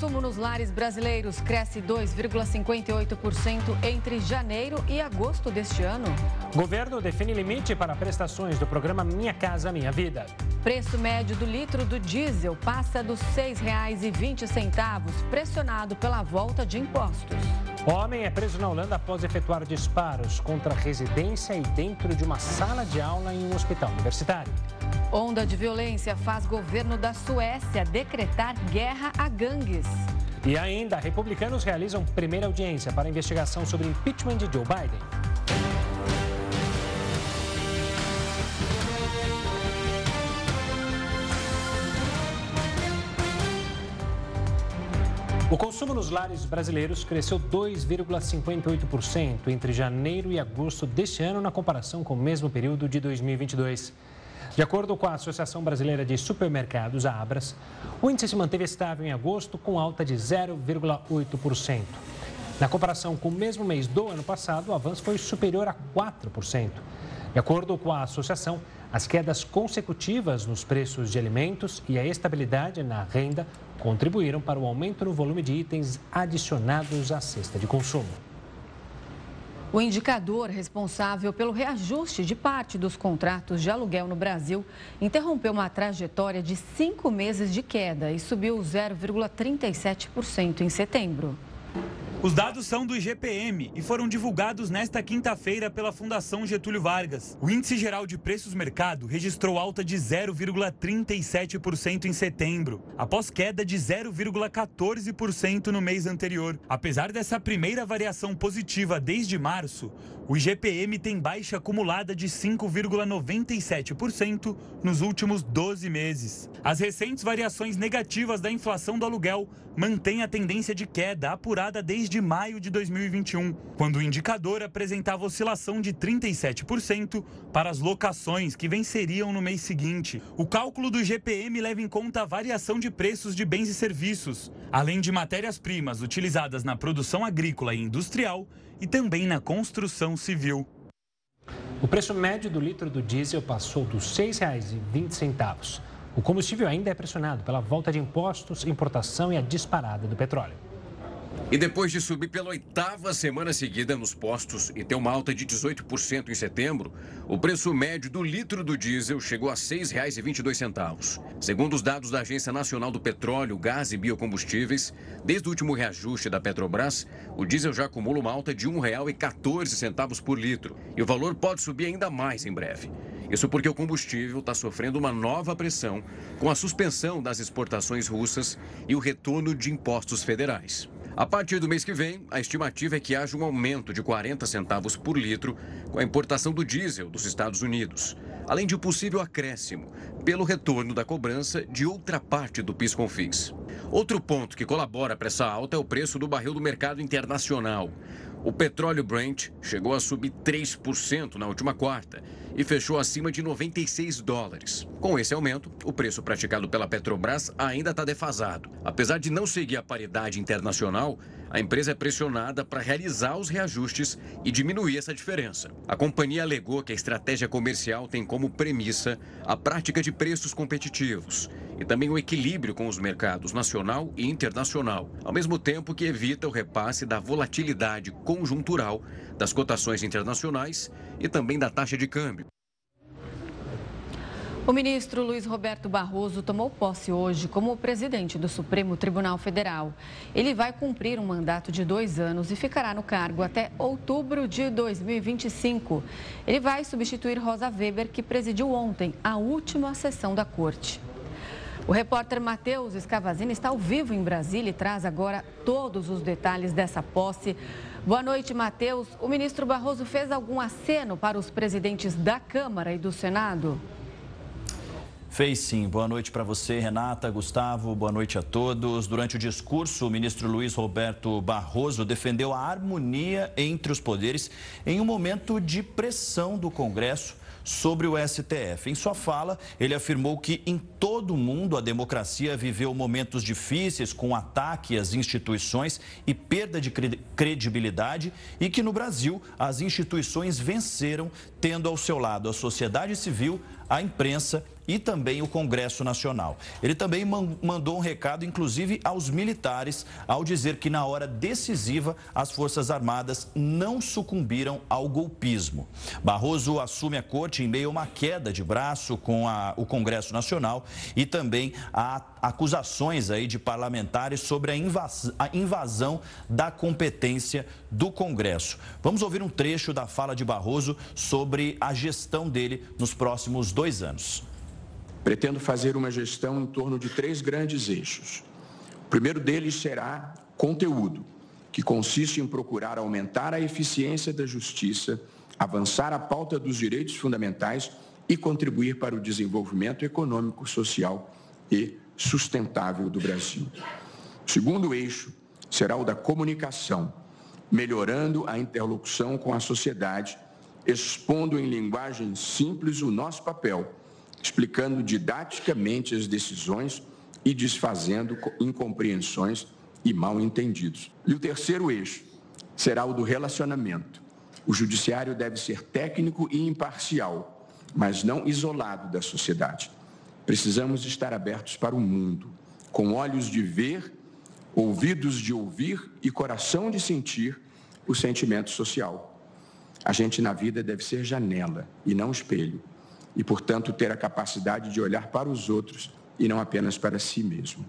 Consumo nos lares brasileiros cresce 2,58% entre janeiro e agosto deste ano. Governo define limite para prestações do programa Minha Casa Minha Vida. Preço médio do litro do diesel passa dos R$ 6,20, pressionado pela volta de impostos. Homem é preso na Holanda após efetuar disparos contra residência e dentro de uma sala de aula em um hospital universitário. Onda de violência faz governo da Suécia decretar guerra a gangues. E ainda, republicanos realizam primeira audiência para investigação sobre impeachment de Joe Biden. O consumo nos lares brasileiros cresceu 2,58% entre janeiro e agosto deste ano, na comparação com o mesmo período de 2022. De acordo com a Associação Brasileira de Supermercados, a Abras, o índice se manteve estável em agosto, com alta de 0,8%. Na comparação com o mesmo mês do ano passado, o avanço foi superior a 4%. De acordo com a associação, as quedas consecutivas nos preços de alimentos e a estabilidade na renda contribuíram para o aumento no volume de itens adicionados à cesta de consumo. O indicador responsável pelo reajuste de parte dos contratos de aluguel no Brasil interrompeu uma trajetória de cinco meses de queda e subiu 0,37% em setembro. Os dados são do IGPM e foram divulgados nesta quinta-feira pela Fundação Getúlio Vargas. O Índice Geral de Preços Mercado registrou alta de 0,37% em setembro, após queda de 0,14% no mês anterior. Apesar dessa primeira variação positiva desde março, o IGPM tem baixa acumulada de 5,97% nos últimos 12 meses. As recentes variações negativas da inflação do aluguel mantêm a tendência de queda apurada desde maio de 2021, quando o indicador apresentava oscilação de 37% para as locações que venceriam no mês seguinte. O cálculo do IGPM leva em conta a variação de preços de bens e serviços, além de matérias-primas utilizadas na produção agrícola e industrial e também na construção civil. O preço médio do litro do diesel passou dos R$ 6,20. O combustível ainda é pressionado pela volta de impostos, importação e a disparada do petróleo. E depois de subir pela oitava semana seguida nos postos e ter uma alta de 18% em setembro, o preço médio do litro do diesel chegou a R$ 6,22. Segundo os dados da Agência Nacional do Petróleo, Gás e Biocombustíveis, desde o último reajuste da Petrobras, o diesel já acumula uma alta de R$ 1,14 por litro. E o valor pode subir ainda mais em breve. Isso porque o combustível está sofrendo uma nova pressão com a suspensão das exportações russas e o retorno de impostos federais. A partir do mês que vem, a estimativa é que haja um aumento de 40 centavos por litro com a importação do diesel dos Estados Unidos, além de possível acréscimo pelo retorno da cobrança de outra parte do PIS/COFINS. Outro ponto que colabora para essa alta é o preço do barril do mercado internacional. O petróleo Brent chegou a subir 3% na última quarta e fechou acima de 96 dólares. Com esse aumento, o preço praticado pela Petrobras ainda está defasado. Apesar de não seguir a paridade internacional, a empresa é pressionada para realizar os reajustes e diminuir essa diferença. A companhia alegou que a estratégia comercial tem como premissa a prática de preços competitivos e também o equilíbrio com os mercados nacional e internacional, ao mesmo tempo que evita o repasse da volatilidade conjuntural das cotações internacionais e também da taxa de câmbio. O ministro Luiz Roberto Barroso tomou posse hoje como presidente do Supremo Tribunal Federal. Ele vai cumprir um mandato de dois anos e ficará no cargo até outubro de 2025. Ele vai substituir Rosa Weber, que presidiu ontem a última sessão da corte. O repórter Matheus Escavazini está ao vivo em Brasília e traz agora todos os detalhes dessa posse. Boa noite, Matheus. O ministro Barroso fez algum aceno para os presidentes da Câmara e do Senado? Fez sim. Boa noite para você, Renata, Gustavo. Boa noite a todos. Durante o discurso, o ministro Luiz Roberto Barroso defendeu a harmonia entre os poderes em um momento de pressão do Congresso sobre o STF. Em sua fala, ele afirmou que em todo o mundo a democracia viveu momentos difíceis com ataque às instituições e perda de credibilidade e que no Brasil as instituições venceram, tendo ao seu lado a sociedade civil, a imprensa e também o Congresso Nacional. Ele também mandou um recado, inclusive, aos militares, ao dizer que na hora decisiva as Forças Armadas não sucumbiram ao golpismo. Barroso assume a corte em meio a uma queda de braço com a, o Congresso Nacional e também a acusações aí de parlamentares sobre a invasão, a invasão da competência do Congresso. Vamos ouvir um trecho da fala de Barroso sobre a gestão dele nos próximos dois anos. Pretendo fazer uma gestão em torno de três grandes eixos. O primeiro deles será conteúdo, que consiste em procurar aumentar a eficiência da justiça, avançar a pauta dos direitos fundamentais e contribuir para o desenvolvimento econômico, social e sustentável do Brasil. O segundo eixo será o da comunicação, melhorando a interlocução com a sociedade, expondo em linguagem simples o nosso papel explicando didaticamente as decisões e desfazendo incompreensões e mal entendidos. E o terceiro eixo será o do relacionamento. O judiciário deve ser técnico e imparcial, mas não isolado da sociedade. Precisamos estar abertos para o mundo, com olhos de ver, ouvidos de ouvir e coração de sentir o sentimento social. A gente na vida deve ser janela e não espelho e, portanto, ter a capacidade de olhar para os outros e não apenas para si mesmo.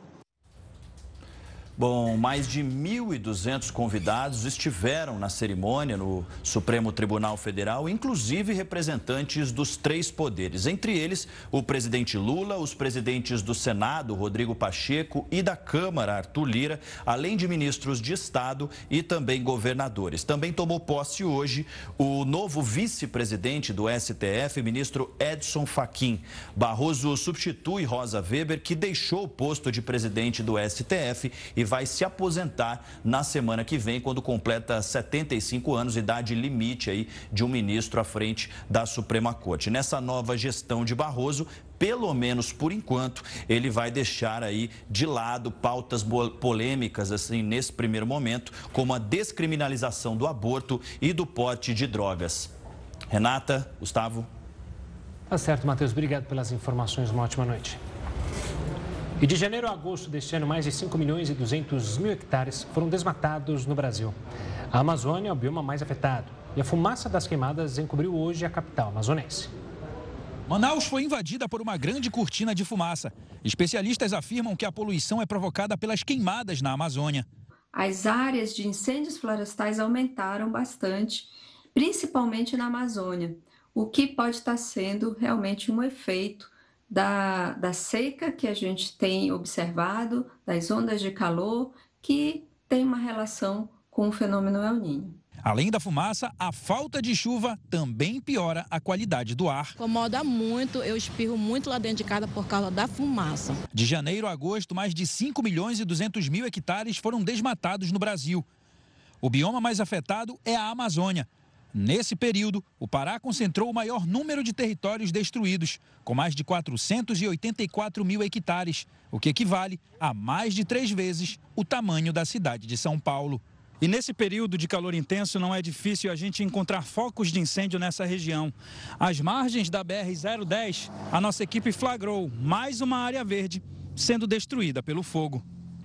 Bom, mais de 1.200 convidados estiveram na cerimônia no Supremo Tribunal Federal, inclusive representantes dos três poderes. Entre eles, o presidente Lula, os presidentes do Senado, Rodrigo Pacheco, e da Câmara, Arthur Lira, além de ministros de Estado e também governadores. Também tomou posse hoje o novo vice-presidente do STF, ministro Edson Fachin. Barroso substitui Rosa Weber, que deixou o posto de presidente do STF e vai se aposentar na semana que vem, quando completa 75 anos, idade limite aí de um ministro à frente da Suprema Corte. Nessa nova gestão de Barroso, pelo menos por enquanto, ele vai deixar aí de lado pautas polêmicas assim nesse primeiro momento, como a descriminalização do aborto e do pote de drogas. Renata, Gustavo. Tá certo, Matheus. Obrigado pelas informações. Uma ótima noite. E de janeiro a agosto deste ano, mais de 5 milhões e 200 mil hectares foram desmatados no Brasil. A Amazônia é o bioma mais afetado e a fumaça das queimadas encobriu hoje a capital amazonense. Manaus foi invadida por uma grande cortina de fumaça. Especialistas afirmam que a poluição é provocada pelas queimadas na Amazônia. As áreas de incêndios florestais aumentaram bastante, principalmente na Amazônia, o que pode estar sendo realmente um efeito da, da seca que a gente tem observado, das ondas de calor, que tem uma relação com o fenômeno El Niño. Além da fumaça, a falta de chuva também piora a qualidade do ar. Incomoda muito, eu espirro muito lá dentro de casa por causa da fumaça. De janeiro a agosto, mais de 5 milhões e 200 mil hectares foram desmatados no Brasil. O bioma mais afetado é a Amazônia, Nesse período, o Pará concentrou o maior número de territórios destruídos, com mais de 484 mil hectares, o que equivale a mais de três vezes o tamanho da cidade de São Paulo. E nesse período de calor intenso não é difícil a gente encontrar focos de incêndio nessa região. Às margens da BR-010, a nossa equipe flagrou mais uma área verde sendo destruída pelo fogo.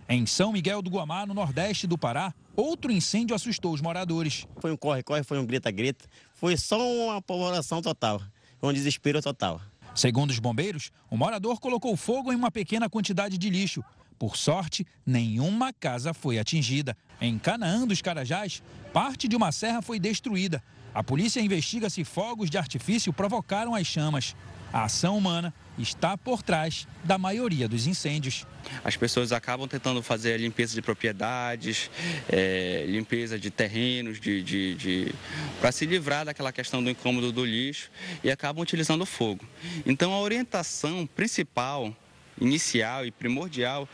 Em São Miguel do Guamá, no nordeste do Pará, Outro incêndio assustou os moradores. Foi um corre-corre, foi um grita-grita, foi só uma apavoração total, um desespero total. Segundo os bombeiros, o morador colocou fogo em uma pequena quantidade de lixo. Por sorte, nenhuma casa foi atingida. Em Canaã dos Carajás, parte de uma serra foi destruída. A polícia investiga se fogos de artifício provocaram as chamas. A ação humana está por trás da maioria dos incêndios. As pessoas acabam tentando fazer a limpeza de propriedades, é, limpeza de terrenos, de, de, de... para se livrar daquela questão do incômodo do lixo e acabam utilizando o fogo. Então, a orientação principal, inicial e primordial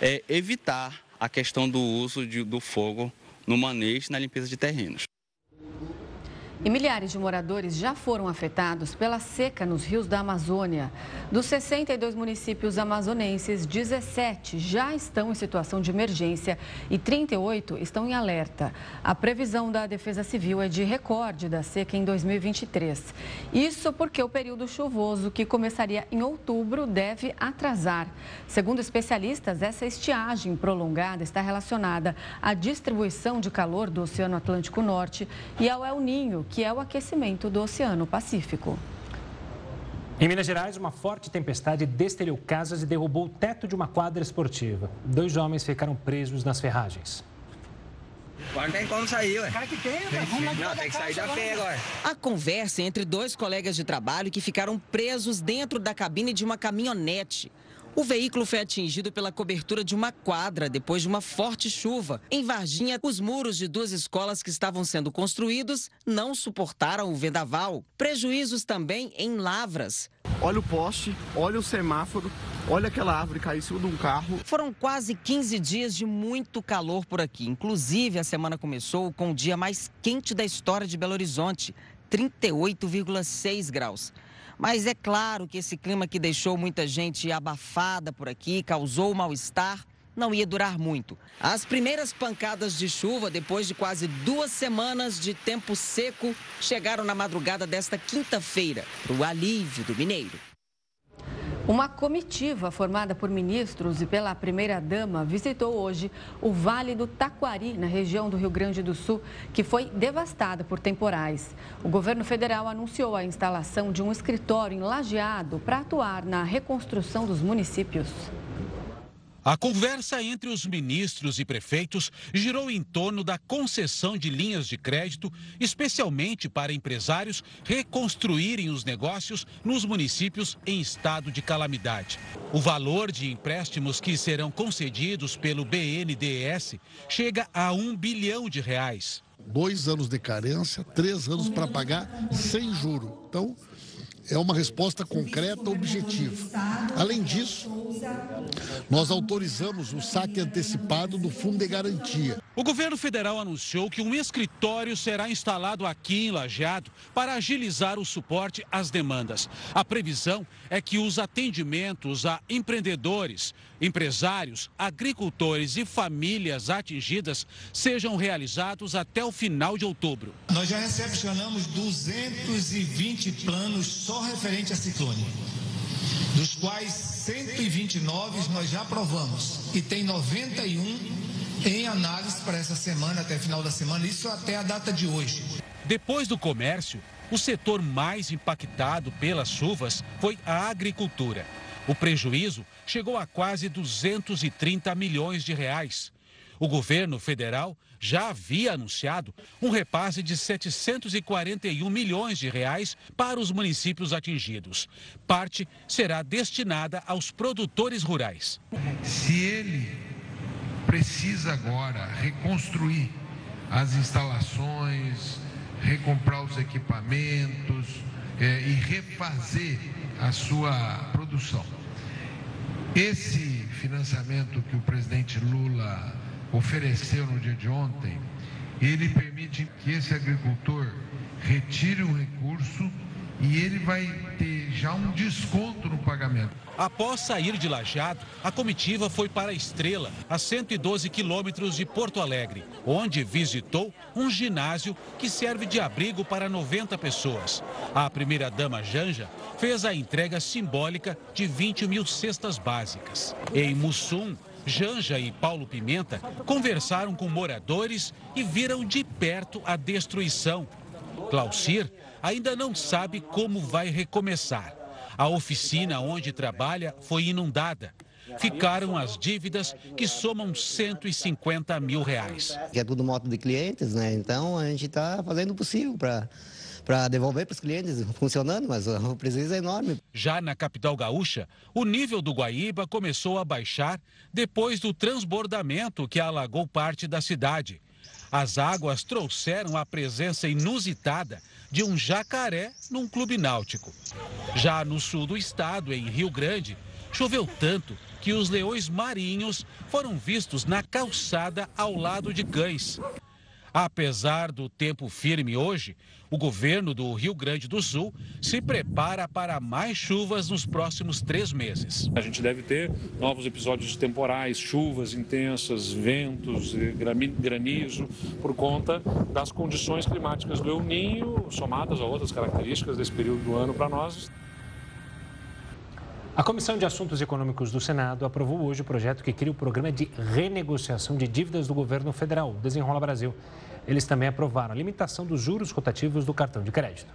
é evitar a questão do uso de, do fogo no manejo na limpeza de terrenos. E milhares de moradores já foram afetados pela seca nos rios da Amazônia. Dos 62 municípios amazonenses, 17 já estão em situação de emergência e 38 estão em alerta. A previsão da Defesa Civil é de recorde da seca em 2023. Isso porque o período chuvoso, que começaria em outubro, deve atrasar. Segundo especialistas, essa estiagem prolongada está relacionada à distribuição de calor do Oceano Atlântico Norte e ao El Ninho que é o aquecimento do Oceano Pacífico. Em Minas Gerais, uma forte tempestade destelhou casas e derrubou o teto de uma quadra esportiva. Dois homens ficaram presos nas ferragens. Agora tem como sair, ué. Cara que tem, Não, tem que sair da pé agora. A conversa é entre dois colegas de trabalho que ficaram presos dentro da cabine de uma caminhonete. O veículo foi atingido pela cobertura de uma quadra depois de uma forte chuva. Em Varginha, os muros de duas escolas que estavam sendo construídos não suportaram o vendaval. Prejuízos também em Lavras. Olha o poste, olha o semáforo, olha aquela árvore cair em cima de um carro. Foram quase 15 dias de muito calor por aqui. Inclusive, a semana começou com o dia mais quente da história de Belo Horizonte, 38,6 graus. Mas é claro que esse clima que deixou muita gente abafada por aqui, causou mal-estar, não ia durar muito. As primeiras pancadas de chuva, depois de quase duas semanas de tempo seco, chegaram na madrugada desta quinta-feira, para o alívio do mineiro. Uma comitiva formada por ministros e pela primeira-dama visitou hoje o Vale do Taquari, na região do Rio Grande do Sul, que foi devastada por temporais. O governo federal anunciou a instalação de um escritório em Lajeado para atuar na reconstrução dos municípios. A conversa entre os ministros e prefeitos girou em torno da concessão de linhas de crédito, especialmente para empresários reconstruírem os negócios nos municípios em estado de calamidade. O valor de empréstimos que serão concedidos pelo BNDES chega a um bilhão de reais. Dois anos de carência, três anos para pagar sem juro. Então, é uma resposta concreta, objetiva. Além disso, nós autorizamos o saque antecipado do Fundo de Garantia. O governo federal anunciou que um escritório será instalado aqui em Lajeado para agilizar o suporte às demandas. A previsão é que os atendimentos a empreendedores, empresários, agricultores e famílias atingidas sejam realizados até o final de outubro. Nós já recepcionamos 220 planos só referente a ciclone, dos quais 129 nós já aprovamos e tem 91 em análise para essa semana, até final da semana, isso até a data de hoje. Depois do comércio, o setor mais impactado pelas chuvas foi a agricultura. O prejuízo chegou a quase 230 milhões de reais. O governo federal já havia anunciado um repasse de 741 milhões de reais para os municípios atingidos. Parte será destinada aos produtores rurais. Se ele precisa agora reconstruir as instalações, recomprar os equipamentos é, e refazer a sua produção. Esse financiamento que o presidente Lula ofereceu no dia de ontem, ele permite que esse agricultor retire o recurso e ele vai ter já um desconto no pagamento. Após sair de Lajado, a comitiva foi para Estrela, a 112 quilômetros de Porto Alegre, onde visitou um ginásio que serve de abrigo para 90 pessoas. A primeira-dama Janja fez a entrega simbólica de 20 mil cestas básicas. Em Mussum, Janja e Paulo Pimenta conversaram com moradores e viram de perto a destruição. Claucir ainda não sabe como vai recomeçar. A oficina onde trabalha foi inundada. ficaram as dívidas que somam 150 mil reais. É tudo moto de clientes, né? Então a gente está fazendo o possível para para devolver para os clientes funcionando, mas o prejuízo é enorme. Já na capital gaúcha, o nível do Guaíba começou a baixar depois do transbordamento que alagou parte da cidade. As águas trouxeram a presença inusitada de um jacaré num clube náutico. Já no sul do estado, em Rio Grande, choveu tanto que os leões marinhos foram vistos na calçada ao lado de cães. Apesar do tempo firme hoje, o governo do Rio Grande do Sul se prepara para mais chuvas nos próximos três meses. A gente deve ter novos episódios temporais, chuvas intensas, ventos, granizo, por conta das condições climáticas do El Ninho, somadas a outras características desse período do ano para nós. A Comissão de Assuntos Econômicos do Senado aprovou hoje o projeto que cria o programa de renegociação de dívidas do governo federal, Desenrola Brasil. Eles também aprovaram a limitação dos juros rotativos do cartão de crédito.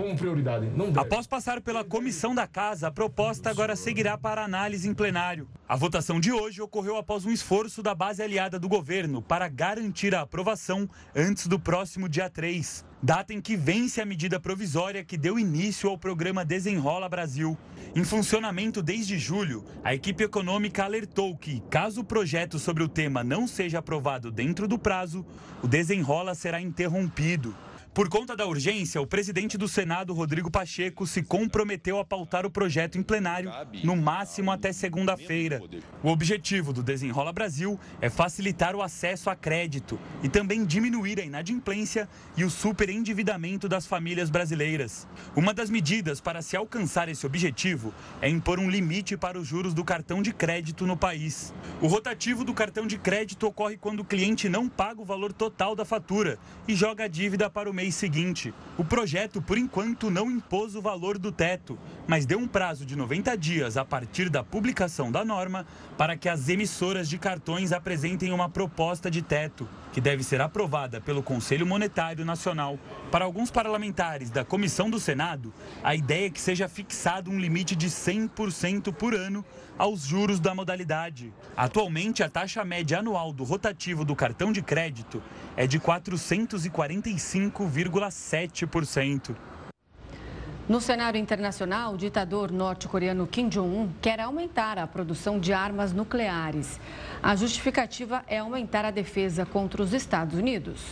Com prioridade, não deve. Após passar pela comissão da casa, a proposta agora seguirá para análise em plenário. A votação de hoje ocorreu após um esforço da base aliada do governo para garantir a aprovação antes do próximo dia 3, data em que vence a medida provisória que deu início ao programa Desenrola Brasil. Em funcionamento desde julho, a equipe econômica alertou que, caso o projeto sobre o tema não seja aprovado dentro do prazo, o desenrola será interrompido. Por conta da urgência, o presidente do Senado, Rodrigo Pacheco, se comprometeu a pautar o projeto em plenário, no máximo até segunda-feira. O objetivo do Desenrola Brasil é facilitar o acesso a crédito e também diminuir a inadimplência e o superendividamento das famílias brasileiras. Uma das medidas para se alcançar esse objetivo é impor um limite para os juros do cartão de crédito no país. O rotativo do cartão de crédito ocorre quando o cliente não paga o valor total da fatura e joga a dívida para o mês seguinte. O projeto, por enquanto, não impôs o valor do teto, mas deu um prazo de 90 dias a partir da publicação da norma para que as emissoras de cartões apresentem uma proposta de teto, que deve ser aprovada pelo Conselho Monetário Nacional. Para alguns parlamentares da Comissão do Senado, a ideia é que seja fixado um limite de 100% por ano aos juros da modalidade. Atualmente, a taxa média anual do rotativo do cartão de crédito é de 445,7%. No cenário internacional, o ditador norte-coreano Kim Jong-un quer aumentar a produção de armas nucleares. A justificativa é aumentar a defesa contra os Estados Unidos.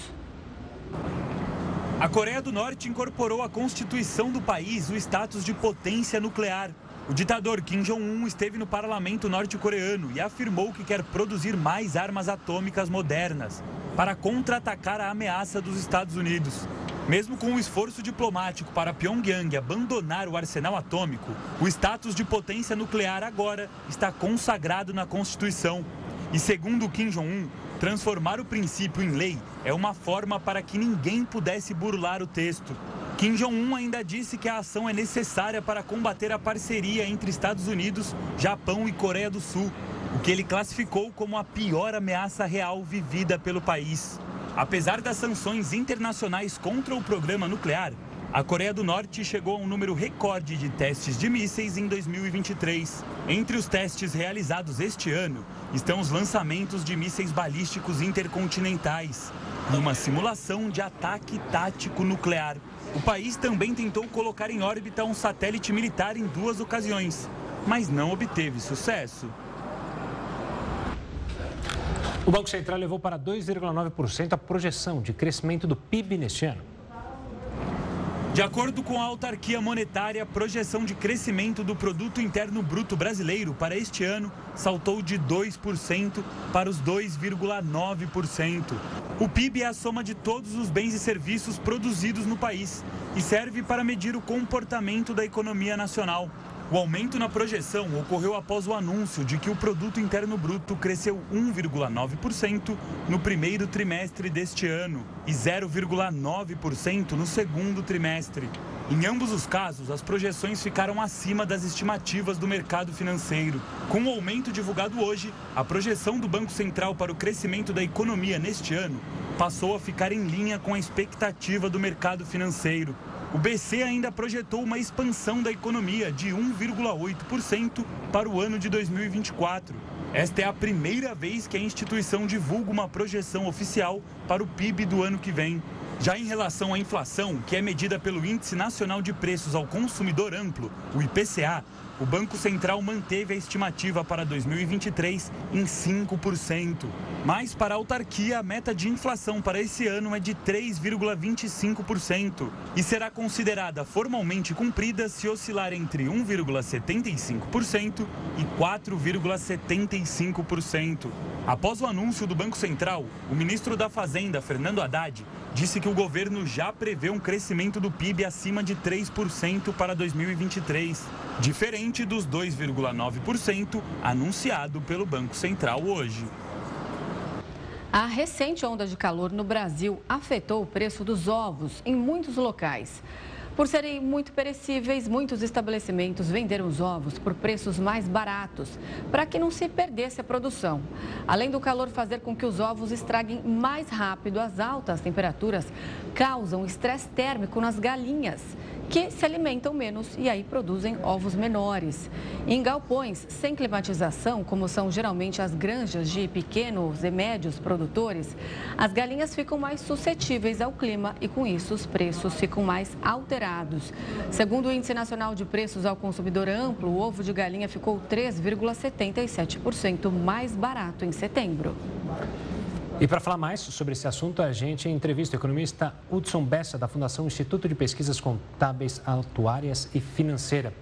A Coreia do Norte incorporou à Constituição do país o status de potência nuclear. O ditador Kim Jong-un esteve no parlamento norte-coreano e afirmou que quer produzir mais armas atômicas modernas para contra-atacar a ameaça dos Estados Unidos. Mesmo com o esforço diplomático para Pyongyang abandonar o arsenal atômico, o status de potência nuclear agora está consagrado na Constituição. E segundo Kim Jong-un, transformar o princípio em lei é uma forma para que ninguém pudesse burlar o texto. Kim Jong-un ainda disse que a ação é necessária para combater a parceria entre Estados Unidos, Japão e Coreia do Sul, o que ele classificou como a pior ameaça real vivida pelo país. Apesar das sanções internacionais contra o programa nuclear, a Coreia do Norte chegou a um número recorde de testes de mísseis em 2023. Entre os testes realizados este ano estão os lançamentos de mísseis balísticos intercontinentais e uma simulação de ataque tático nuclear. O país também tentou colocar em órbita um satélite militar em duas ocasiões, mas não obteve sucesso. O Banco Central levou para 2,9% a projeção de crescimento do PIB neste ano. De acordo com a autarquia monetária, a projeção de crescimento do produto interno bruto brasileiro para este ano saltou de 2% para os 2,9%. O PIB é a soma de todos os bens e serviços produzidos no país e serve para medir o comportamento da economia nacional. O aumento na projeção ocorreu após o anúncio de que o produto interno bruto cresceu 1,9% no primeiro trimestre deste ano e 0,9% no segundo trimestre. Em ambos os casos, as projeções ficaram acima das estimativas do mercado financeiro. Com o aumento divulgado hoje, a projeção do Banco Central para o crescimento da economia neste ano passou a ficar em linha com a expectativa do mercado financeiro. O BC ainda projetou uma expansão da economia de 1,8% para o ano de 2024. Esta é a primeira vez que a instituição divulga uma projeção oficial para o PIB do ano que vem. Já em relação à inflação, que é medida pelo Índice Nacional de Preços ao Consumidor Amplo, o IPCA, o Banco Central manteve a estimativa para 2023 em 5%. Mas para a autarquia, a meta de inflação para esse ano é de 3,25% e será considerada formalmente cumprida se oscilar entre 1,75% e 4,75%. Após o anúncio do Banco Central, o ministro da Fazenda, Fernando Haddad, disse que o governo já prevê um crescimento do PIB acima de 3% para 2023, diferente dos 2,9% anunciado pelo Banco Central hoje. A recente onda de calor no Brasil afetou o preço dos ovos em muitos locais. Por serem muito perecíveis, muitos estabelecimentos venderam os ovos por preços mais baratos, para que não se perdesse a produção. Além do calor fazer com que os ovos estraguem mais rápido, as altas temperaturas causam estresse térmico nas galinhas que se alimentam menos e aí produzem ovos menores. Em galpões sem climatização, como são geralmente as granjas de pequenos e médios produtores, as galinhas ficam mais suscetíveis ao clima e com isso os preços ficam mais alterados. Segundo o Índice Nacional de Preços ao Consumidor Amplo, o ovo de galinha ficou 3,77% mais barato em setembro. E para falar mais sobre esse assunto, a gente entrevista o economista Hudson Bessa, da Fundação Instituto de Pesquisas Contábeis, Atuárias e Financeira.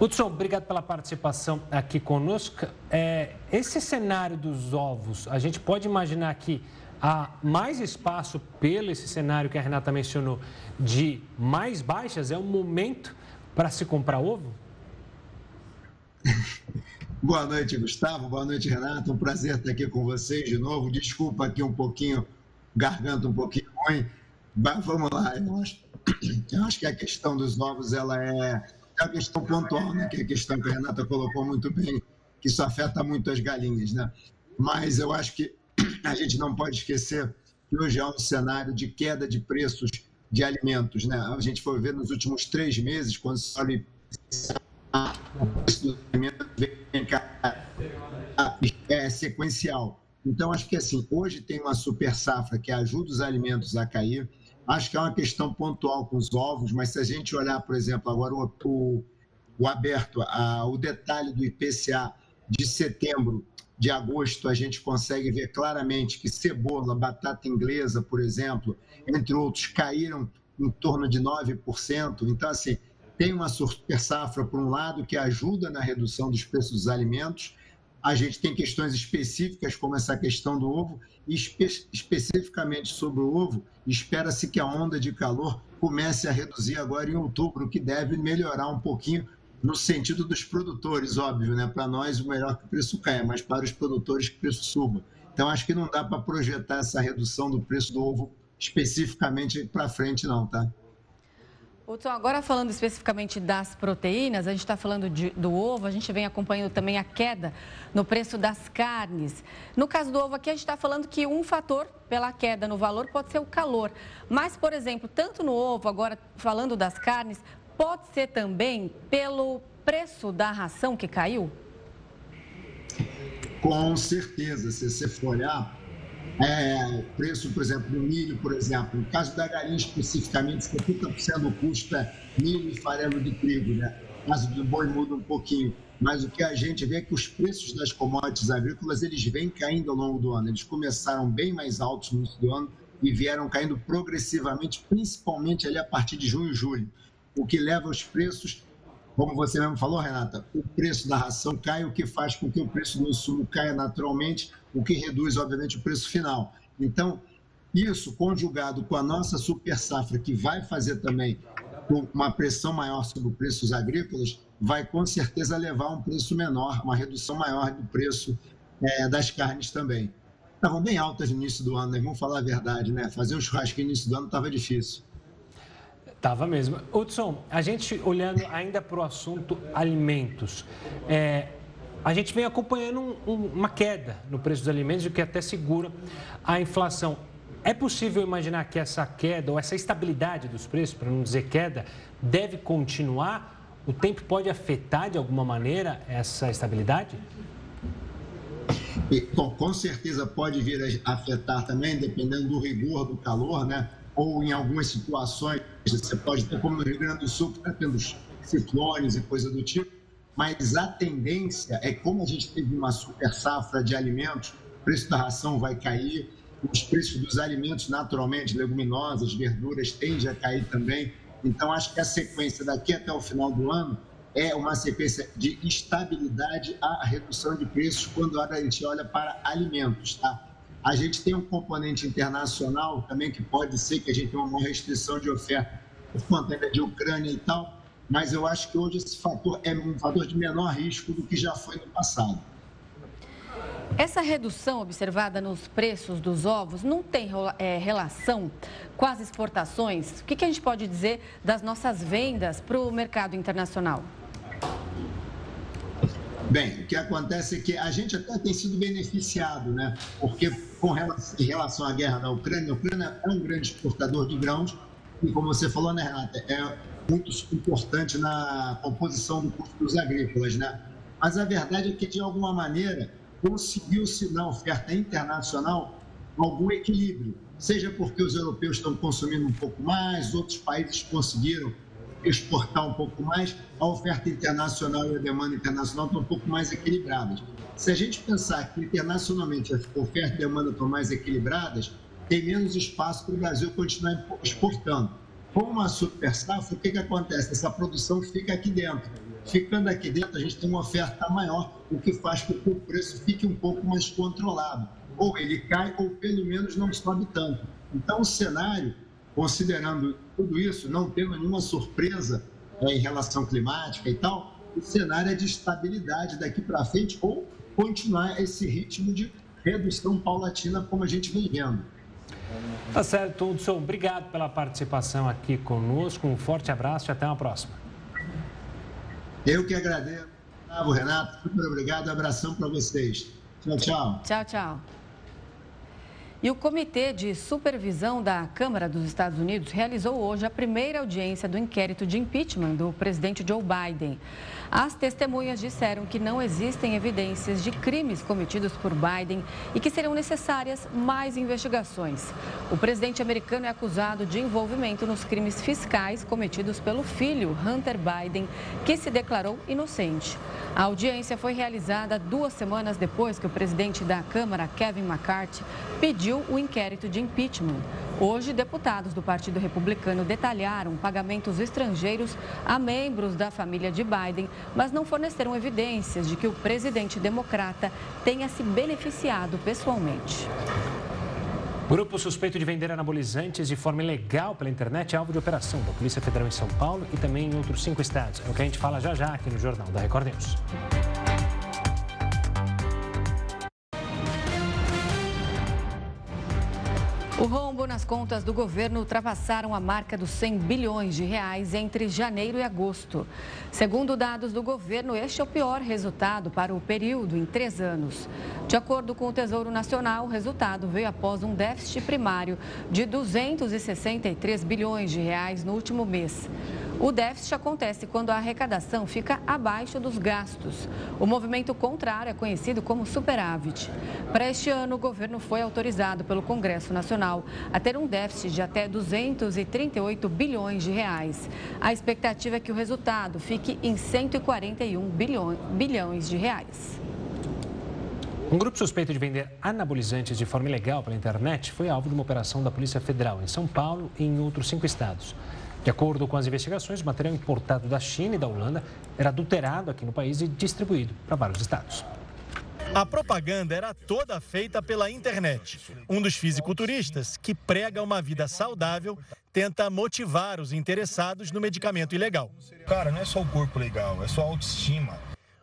Hudson, obrigado pela participação aqui conosco. É, esse cenário dos ovos, a gente pode imaginar que há mais espaço pelo esse cenário que a Renata mencionou de mais baixas? É um momento para se comprar ovo? Boa noite, Gustavo. Boa noite, Renato. Um prazer estar aqui com vocês de novo. Desculpa aqui um pouquinho, garganta um pouquinho ruim. Mas vamos lá. Eu acho, eu acho que a questão dos novos ela é, é a questão pontual, né? que é a questão que a Renata colocou muito bem, que isso afeta muito as galinhas. Né? Mas eu acho que a gente não pode esquecer que hoje há um cenário de queda de preços de alimentos. Né? A gente foi ver nos últimos três meses, quando se olha é sequencial. Então, acho que assim, hoje tem uma super safra que ajuda os alimentos a cair. Acho que é uma questão pontual com os ovos, mas se a gente olhar, por exemplo, agora o, o, o aberto, a, o detalhe do IPCA de setembro, de agosto, a gente consegue ver claramente que cebola, batata inglesa, por exemplo, entre outros, caíram em torno de 9%. Então, assim, tem uma super safra, por um lado, que ajuda na redução dos preços dos alimentos. A gente tem questões específicas, como essa questão do ovo, e espe especificamente sobre o ovo, espera-se que a onda de calor comece a reduzir agora em outubro, o que deve melhorar um pouquinho no sentido dos produtores, óbvio, né? Para nós, o melhor que o preço caia, mas para os produtores que o preço suba. Então, acho que não dá para projetar essa redução do preço do ovo especificamente para frente, não, tá? Hudson, agora falando especificamente das proteínas, a gente está falando de, do ovo, a gente vem acompanhando também a queda no preço das carnes. No caso do ovo aqui, a gente está falando que um fator pela queda no valor pode ser o calor. Mas, por exemplo, tanto no ovo, agora falando das carnes, pode ser também pelo preço da ração que caiu? Com certeza, se você for olhar, é, preço, por exemplo, do milho, por exemplo. No caso da galinha, especificamente, 70% do custo é milho e farelo de trigo, né? Caso do boi muda um pouquinho. Mas o que a gente vê é que os preços das commodities agrícolas, eles vêm caindo ao longo do ano. Eles começaram bem mais altos no início do ano e vieram caindo progressivamente, principalmente ali a partir de junho e julho. O que leva os preços como você mesmo falou, Renata, o preço da ração cai, o que faz com que o preço do insumo caia naturalmente, o que reduz, obviamente, o preço final. Então, isso conjugado com a nossa super safra, que vai fazer também uma pressão maior sobre os preços agrícolas, vai com certeza levar a um preço menor, uma redução maior do preço é, das carnes também. Estavam bem altas no início do ano, né? vamos falar a verdade, né? Fazer um churrasco no início do ano estava difícil. Tava mesmo. Hudson, a gente olhando ainda para o assunto alimentos, é, a gente vem acompanhando um, um, uma queda no preço dos alimentos, o que até segura a inflação. É possível imaginar que essa queda ou essa estabilidade dos preços, para não dizer queda, deve continuar? O tempo pode afetar de alguma maneira essa estabilidade? Com certeza pode vir a afetar também, dependendo do rigor do calor, né? Ou em algumas situações, você pode ter, como no Rio Grande do Sul, está tendo ciclones e coisa do tipo, mas a tendência é como a gente teve uma super safra de alimentos, o preço da ração vai cair, os preços dos alimentos, naturalmente, leguminosas, verduras, tende a cair também. Então, acho que a sequência daqui até o final do ano é uma sequência de estabilidade à redução de preços quando a gente olha para alimentos, tá? A gente tem um componente internacional também que pode ser que a gente tenha uma restrição de oferta por conta de Ucrânia e tal, mas eu acho que hoje esse fator é um fator de menor risco do que já foi no passado. Essa redução observada nos preços dos ovos não tem é, relação com as exportações? O que, que a gente pode dizer das nossas vendas para o mercado internacional? Bem, o que acontece é que a gente até tem sido beneficiado, né? Porque com relação, em relação à guerra da Ucrânia, a Ucrânia é um grande exportador de grãos e, como você falou, né, Renata, é muito importante na composição do custo dos agrícolas, né? Mas a verdade é que, de alguma maneira, conseguiu-se na oferta internacional algum equilíbrio, seja porque os europeus estão consumindo um pouco mais, outros países conseguiram exportar um pouco mais, a oferta internacional e a demanda internacional estão um pouco mais equilibradas. Se a gente pensar que internacionalmente a oferta e demanda estão mais equilibradas, tem menos espaço para o Brasil continuar exportando. Com uma super safra, o que, que acontece? Essa produção fica aqui dentro. Ficando aqui dentro, a gente tem uma oferta maior, o que faz com que o preço fique um pouco mais controlado. Ou ele cai, ou pelo menos não sobe tanto. Então, o cenário considerando tudo isso, não tendo nenhuma surpresa é, em relação climática e tal, o cenário é de estabilidade daqui para frente ou continuar esse ritmo de redução paulatina como a gente vem vendo. Tá certo, Hudson. Obrigado pela participação aqui conosco. Um forte abraço e até uma próxima. Eu que agradeço. Gustavo, Renato, super obrigado. Abração para vocês. Tchau, tchau. Tchau, tchau. E o Comitê de Supervisão da Câmara dos Estados Unidos realizou hoje a primeira audiência do inquérito de impeachment do presidente Joe Biden. As testemunhas disseram que não existem evidências de crimes cometidos por Biden e que serão necessárias mais investigações. O presidente americano é acusado de envolvimento nos crimes fiscais cometidos pelo filho, Hunter Biden, que se declarou inocente. A audiência foi realizada duas semanas depois que o presidente da Câmara, Kevin McCarthy, pediu o inquérito de impeachment. Hoje, deputados do Partido Republicano detalharam pagamentos estrangeiros a membros da família de Biden mas não forneceram evidências de que o presidente democrata tenha se beneficiado pessoalmente. Grupo suspeito de vender anabolizantes de forma ilegal pela internet é alvo de operação da Polícia Federal em São Paulo e também em outros cinco estados. É o que a gente fala já já aqui no Jornal da Record News. O rombo nas contas do governo ultrapassaram a marca dos 100 bilhões de reais entre janeiro e agosto. Segundo dados do governo, este é o pior resultado para o período em três anos. De acordo com o Tesouro Nacional, o resultado veio após um déficit primário de 263 bilhões de reais no último mês. O déficit acontece quando a arrecadação fica abaixo dos gastos. O movimento contrário é conhecido como superávit. Para este ano, o governo foi autorizado pelo Congresso Nacional a ter um déficit de até 238 bilhões de reais. A expectativa é que o resultado fique em 141 bilhões, de reais. Um grupo suspeito de vender anabolizantes de forma ilegal pela internet foi alvo de uma operação da Polícia Federal em São Paulo e em outros cinco estados. De acordo com as investigações, o material importado da China e da Holanda era adulterado aqui no país e distribuído para vários estados. A propaganda era toda feita pela internet. Um dos fisiculturistas, que prega uma vida saudável, tenta motivar os interessados no medicamento ilegal. Cara, não é só o corpo legal, é só a autoestima.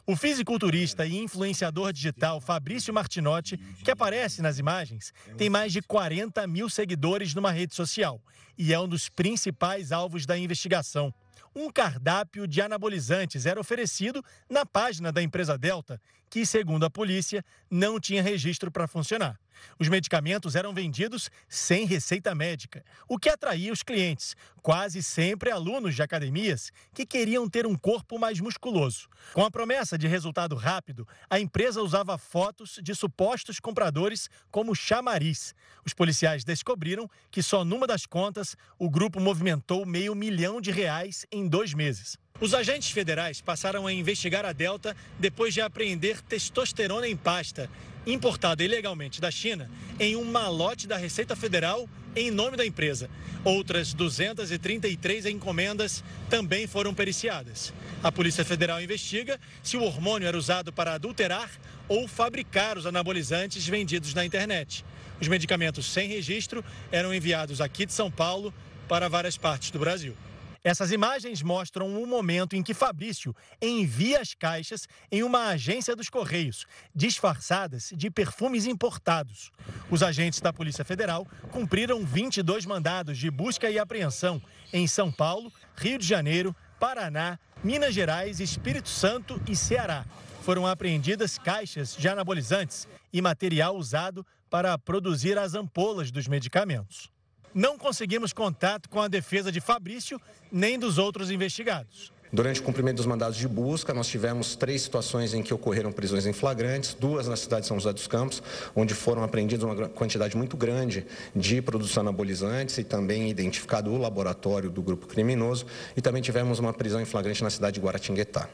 O fisiculturista e influenciador digital Fabrício Martinotti, que aparece nas imagens, tem mais de 40 mil seguidores numa rede social e é um dos principais alvos da investigação. Um cardápio de anabolizantes era oferecido na página da empresa Delta, que, segundo a polícia, não tinha registro para funcionar. Os medicamentos eram vendidos sem receita médica, o que atraía os clientes, quase sempre alunos de academias que queriam ter um corpo mais musculoso. Com a promessa de resultado rápido, a empresa usava fotos de supostos compradores como chamariz. Os policiais descobriram que só numa das contas o grupo movimentou meio milhão de reais em dois meses. Os agentes federais passaram a investigar a Delta depois de apreender testosterona em pasta, importada ilegalmente da China, em um malote da Receita Federal em nome da empresa. Outras 233 encomendas também foram periciadas. A Polícia Federal investiga se o hormônio era usado para adulterar ou fabricar os anabolizantes vendidos na internet. Os medicamentos sem registro eram enviados aqui de São Paulo para várias partes do Brasil. Essas imagens mostram o momento em que Fabrício envia as caixas em uma agência dos Correios, disfarçadas de perfumes importados. Os agentes da Polícia Federal cumpriram 22 mandados de busca e apreensão em São Paulo, Rio de Janeiro, Paraná, Minas Gerais, Espírito Santo e Ceará. Foram apreendidas caixas de anabolizantes e material usado para produzir as ampolas dos medicamentos não conseguimos contato com a defesa de Fabrício nem dos outros investigados. Durante o cumprimento dos mandados de busca, nós tivemos três situações em que ocorreram prisões em flagrantes, duas na cidade de São José dos Campos, onde foram apreendidas uma quantidade muito grande de produtos anabolizantes e também identificado o laboratório do grupo criminoso, e também tivemos uma prisão em flagrante na cidade de Guaratinguetá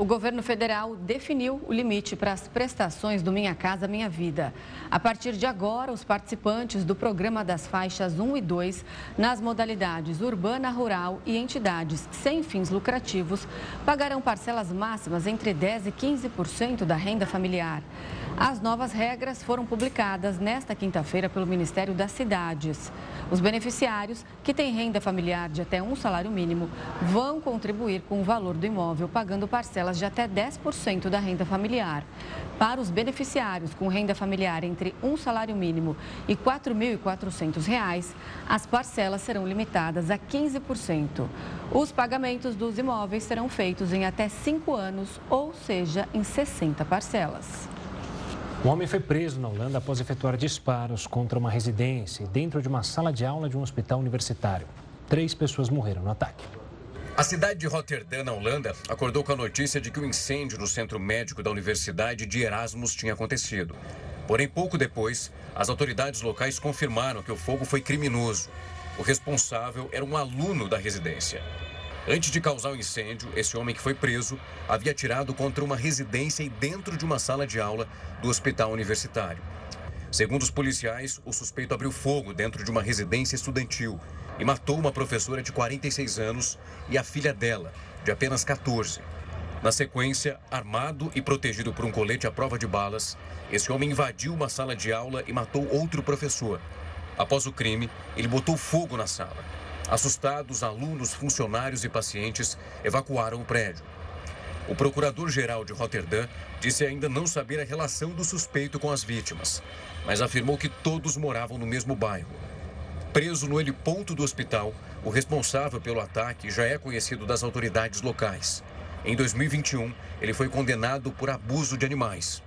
o governo federal definiu o limite para as prestações do Minha Casa Minha Vida. A partir de agora, os participantes do programa das faixas 1 e 2, nas modalidades urbana, rural e entidades sem fins lucrativos, pagarão parcelas máximas entre 10% e 15% da renda familiar. As novas regras foram publicadas nesta quinta-feira pelo Ministério das Cidades. Os beneficiários que têm renda familiar de até um salário mínimo vão contribuir com o valor do imóvel, pagando parcelas de até 10% da renda familiar. Para os beneficiários com renda familiar entre um salário mínimo e R$ 4.400, as parcelas serão limitadas a 15%. Os pagamentos dos imóveis serão feitos em até cinco anos, ou seja, em 60 parcelas. Um homem foi preso na Holanda após efetuar disparos contra uma residência dentro de uma sala de aula de um hospital universitário. Três pessoas morreram no ataque. A cidade de Rotterdam, na Holanda, acordou com a notícia de que o um incêndio no centro médico da Universidade de Erasmus tinha acontecido. Porém, pouco depois, as autoridades locais confirmaram que o fogo foi criminoso. O responsável era um aluno da residência. Antes de causar o incêndio, esse homem que foi preso havia atirado contra uma residência e dentro de uma sala de aula do hospital universitário. Segundo os policiais, o suspeito abriu fogo dentro de uma residência estudantil e matou uma professora de 46 anos e a filha dela, de apenas 14. Na sequência, armado e protegido por um colete à prova de balas, esse homem invadiu uma sala de aula e matou outro professor. Após o crime, ele botou fogo na sala. Assustados, alunos, funcionários e pacientes evacuaram o prédio. O procurador-geral de Rotterdam disse ainda não saber a relação do suspeito com as vítimas, mas afirmou que todos moravam no mesmo bairro. Preso no heliponto do hospital, o responsável pelo ataque já é conhecido das autoridades locais. Em 2021, ele foi condenado por abuso de animais.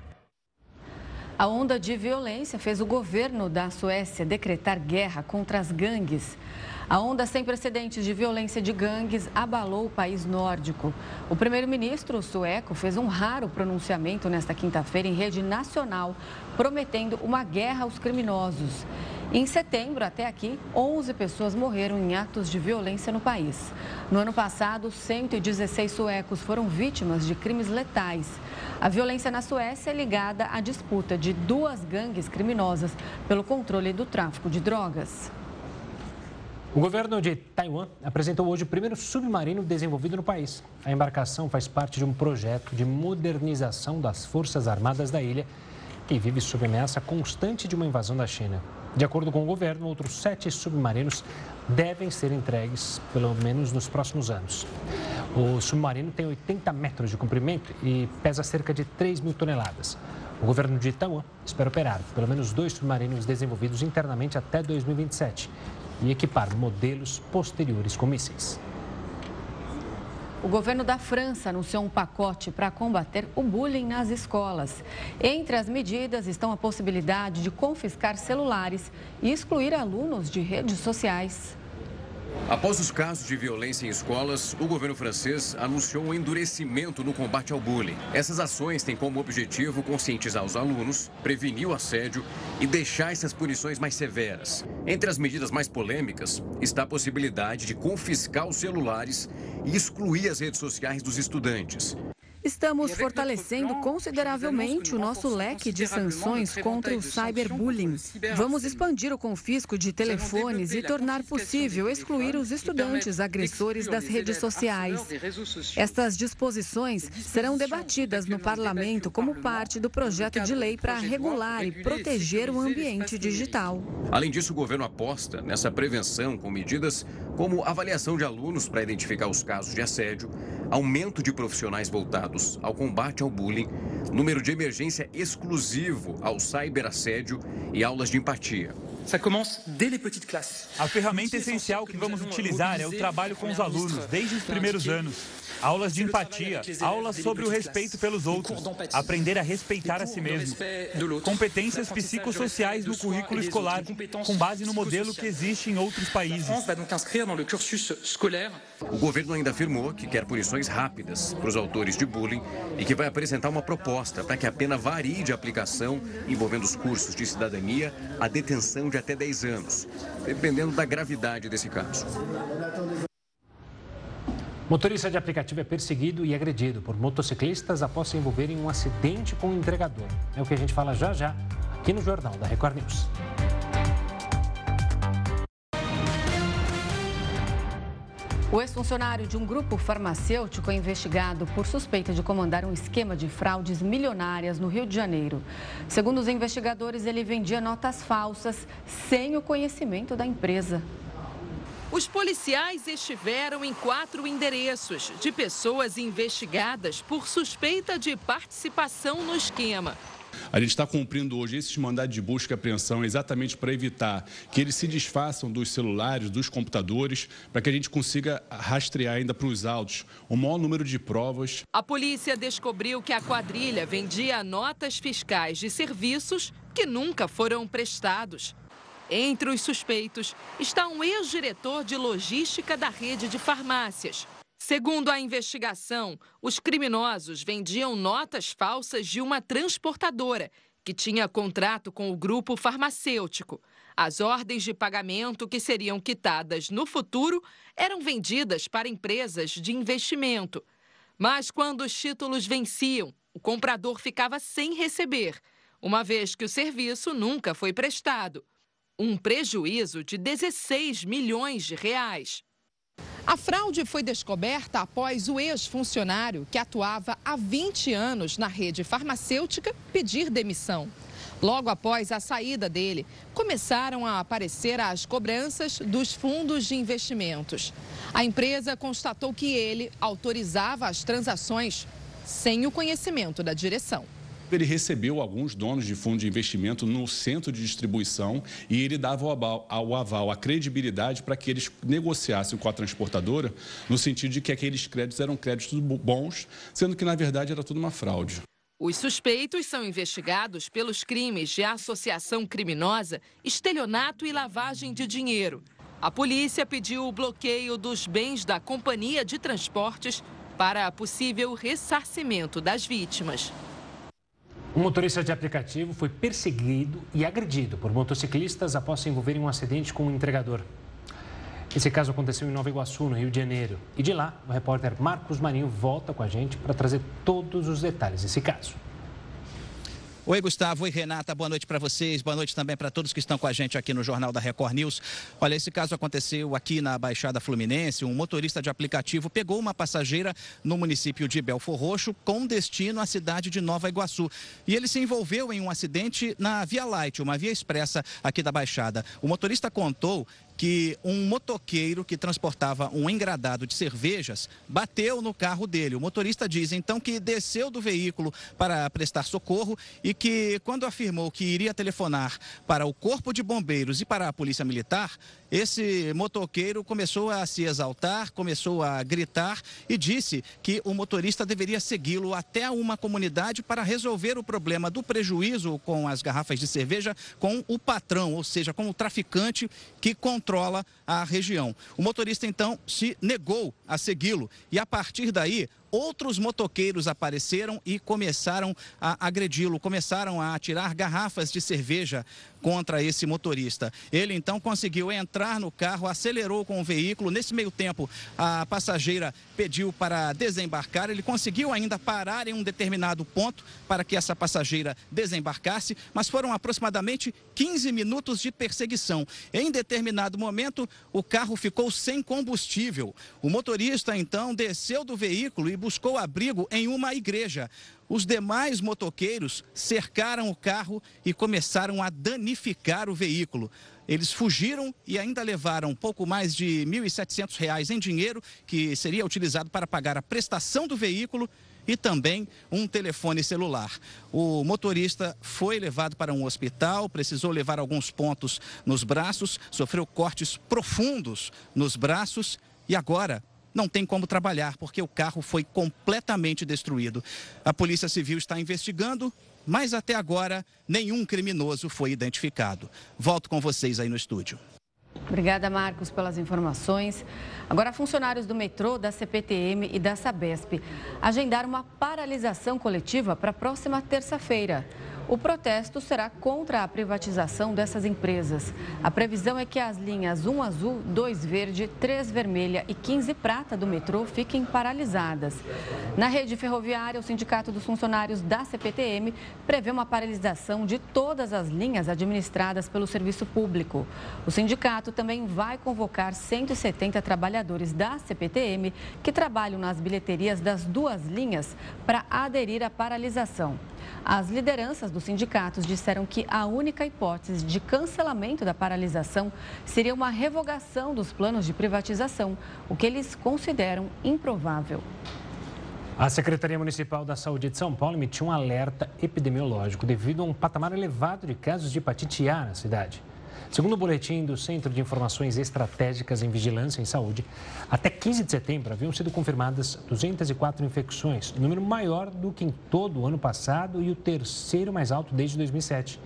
A onda de violência fez o governo da Suécia decretar guerra contra as gangues. A onda sem precedentes de violência de gangues abalou o país nórdico. O primeiro-ministro sueco fez um raro pronunciamento nesta quinta-feira em rede nacional, prometendo uma guerra aos criminosos. Em setembro, até aqui, 11 pessoas morreram em atos de violência no país. No ano passado, 116 suecos foram vítimas de crimes letais. A violência na Suécia é ligada à disputa de duas gangues criminosas pelo controle do tráfico de drogas. O governo de Taiwan apresentou hoje o primeiro submarino desenvolvido no país. A embarcação faz parte de um projeto de modernização das Forças Armadas da ilha, que vive sob ameaça constante de uma invasão da China. De acordo com o governo, outros sete submarinos devem ser entregues, pelo menos nos próximos anos. O submarino tem 80 metros de comprimento e pesa cerca de 3 mil toneladas. O governo de Taiwan espera operar pelo menos dois submarinos desenvolvidos internamente até 2027 e equipar modelos posteriores com mísseis. O governo da França anunciou um pacote para combater o bullying nas escolas. Entre as medidas estão a possibilidade de confiscar celulares e excluir alunos de redes sociais. Após os casos de violência em escolas, o governo francês anunciou um endurecimento no combate ao bullying. Essas ações têm como objetivo conscientizar os alunos, prevenir o assédio e deixar essas punições mais severas. Entre as medidas mais polêmicas está a possibilidade de confiscar os celulares e excluir as redes sociais dos estudantes. Estamos fortalecendo consideravelmente o nosso leque de sanções contra o cyberbullying. Vamos expandir o confisco de telefones e tornar possível excluir os estudantes agressores das redes sociais. Estas disposições serão debatidas no parlamento como parte do projeto de lei para regular e proteger o ambiente digital. Além disso, o governo aposta nessa prevenção com medidas como avaliação de alunos para identificar os casos de assédio, aumento de profissionais voltados ao combate ao bullying, número de emergência exclusivo ao cyberassédio e aulas de empatia. A ferramenta essencial que vamos utilizar é o trabalho com os alunos desde os primeiros anos. Aulas de empatia, aulas sobre o respeito pelos outros, aprender a respeitar a si mesmo. Competências psicossociais no currículo escolar, com base no modelo que existe em outros países. O governo ainda afirmou que quer punições rápidas para os autores de bullying e que vai apresentar uma proposta para que a pena varie de aplicação, envolvendo os cursos de cidadania, a detenção de até 10 anos, dependendo da gravidade desse caso. Motorista de aplicativo é perseguido e agredido por motociclistas após se envolver em um acidente com um entregador. É o que a gente fala já já aqui no Jornal da Record News. O ex-funcionário de um grupo farmacêutico é investigado por suspeita de comandar um esquema de fraudes milionárias no Rio de Janeiro. Segundo os investigadores, ele vendia notas falsas sem o conhecimento da empresa. Os policiais estiveram em quatro endereços de pessoas investigadas por suspeita de participação no esquema. A gente está cumprindo hoje esses mandados de busca e apreensão exatamente para evitar que eles se desfaçam dos celulares, dos computadores, para que a gente consiga rastrear ainda para os autos o maior número de provas. A polícia descobriu que a quadrilha vendia notas fiscais de serviços que nunca foram prestados. Entre os suspeitos está um ex-diretor de logística da rede de farmácias. Segundo a investigação, os criminosos vendiam notas falsas de uma transportadora que tinha contrato com o grupo farmacêutico. As ordens de pagamento que seriam quitadas no futuro eram vendidas para empresas de investimento. Mas quando os títulos venciam, o comprador ficava sem receber, uma vez que o serviço nunca foi prestado um prejuízo de 16 milhões de reais. A fraude foi descoberta após o ex-funcionário, que atuava há 20 anos na rede farmacêutica, pedir demissão. Logo após a saída dele, começaram a aparecer as cobranças dos fundos de investimentos. A empresa constatou que ele autorizava as transações sem o conhecimento da direção ele recebeu alguns donos de fundo de investimento no centro de distribuição e ele dava o aval, o aval a credibilidade para que eles negociassem com a transportadora no sentido de que aqueles créditos eram créditos bons, sendo que na verdade era tudo uma fraude. Os suspeitos são investigados pelos crimes de associação criminosa, estelionato e lavagem de dinheiro. A polícia pediu o bloqueio dos bens da companhia de transportes para possível ressarcimento das vítimas. Um motorista de aplicativo foi perseguido e agredido por motociclistas após se envolver em um acidente com um entregador. Esse caso aconteceu em Nova Iguaçu, no Rio de Janeiro. E de lá, o repórter Marcos Marinho volta com a gente para trazer todos os detalhes desse caso. Oi, Gustavo. Oi, Renata. Boa noite para vocês. Boa noite também para todos que estão com a gente aqui no Jornal da Record News. Olha, esse caso aconteceu aqui na Baixada Fluminense. Um motorista de aplicativo pegou uma passageira no município de Belfor Roxo com destino à cidade de Nova Iguaçu. E ele se envolveu em um acidente na Via Light, uma via expressa aqui da Baixada. O motorista contou que um motoqueiro que transportava um engradado de cervejas bateu no carro dele. O motorista diz então que desceu do veículo para prestar socorro e que, quando afirmou que iria telefonar para o Corpo de Bombeiros e para a Polícia Militar, esse motoqueiro começou a se exaltar, começou a gritar e disse que o motorista deveria segui-lo até uma comunidade para resolver o problema do prejuízo com as garrafas de cerveja com o patrão, ou seja, com o traficante que controla a região. O motorista então se negou a segui-lo e a partir daí outros motoqueiros apareceram e começaram a agredi-lo, começaram a atirar garrafas de cerveja contra esse motorista. Ele então conseguiu entrar no carro, acelerou com o veículo. Nesse meio tempo, a passageira pediu para desembarcar. Ele conseguiu ainda parar em um determinado ponto para que essa passageira desembarcasse, mas foram aproximadamente 15 minutos de perseguição. Em determinado momento, o carro ficou sem combustível. O motorista então desceu do veículo e buscou abrigo em uma igreja. Os demais motoqueiros cercaram o carro e começaram a danificar o veículo. Eles fugiram e ainda levaram pouco mais de R$ 1.700 em dinheiro, que seria utilizado para pagar a prestação do veículo e também um telefone celular. O motorista foi levado para um hospital, precisou levar alguns pontos nos braços, sofreu cortes profundos nos braços e agora não tem como trabalhar porque o carro foi completamente destruído. A Polícia Civil está investigando, mas até agora nenhum criminoso foi identificado. Volto com vocês aí no estúdio. Obrigada, Marcos, pelas informações. Agora, funcionários do metrô, da CPTM e da Sabesp agendaram uma paralisação coletiva para a próxima terça-feira. O protesto será contra a privatização dessas empresas. A previsão é que as linhas 1 azul, 2 verde, 3 vermelha e 15 prata do metrô fiquem paralisadas. Na rede ferroviária, o Sindicato dos Funcionários da CPTM prevê uma paralisação de todas as linhas administradas pelo serviço público. O sindicato também vai convocar 170 trabalhadores da CPTM que trabalham nas bilheterias das duas linhas para aderir à paralisação. As lideranças dos sindicatos disseram que a única hipótese de cancelamento da paralisação seria uma revogação dos planos de privatização, o que eles consideram improvável. A Secretaria Municipal da Saúde de São Paulo emitiu um alerta epidemiológico devido a um patamar elevado de casos de hepatite A na cidade. Segundo o boletim do Centro de Informações Estratégicas em Vigilância em Saúde, até 15 de setembro haviam sido confirmadas 204 infecções, número maior do que em todo o ano passado e o terceiro mais alto desde 2007.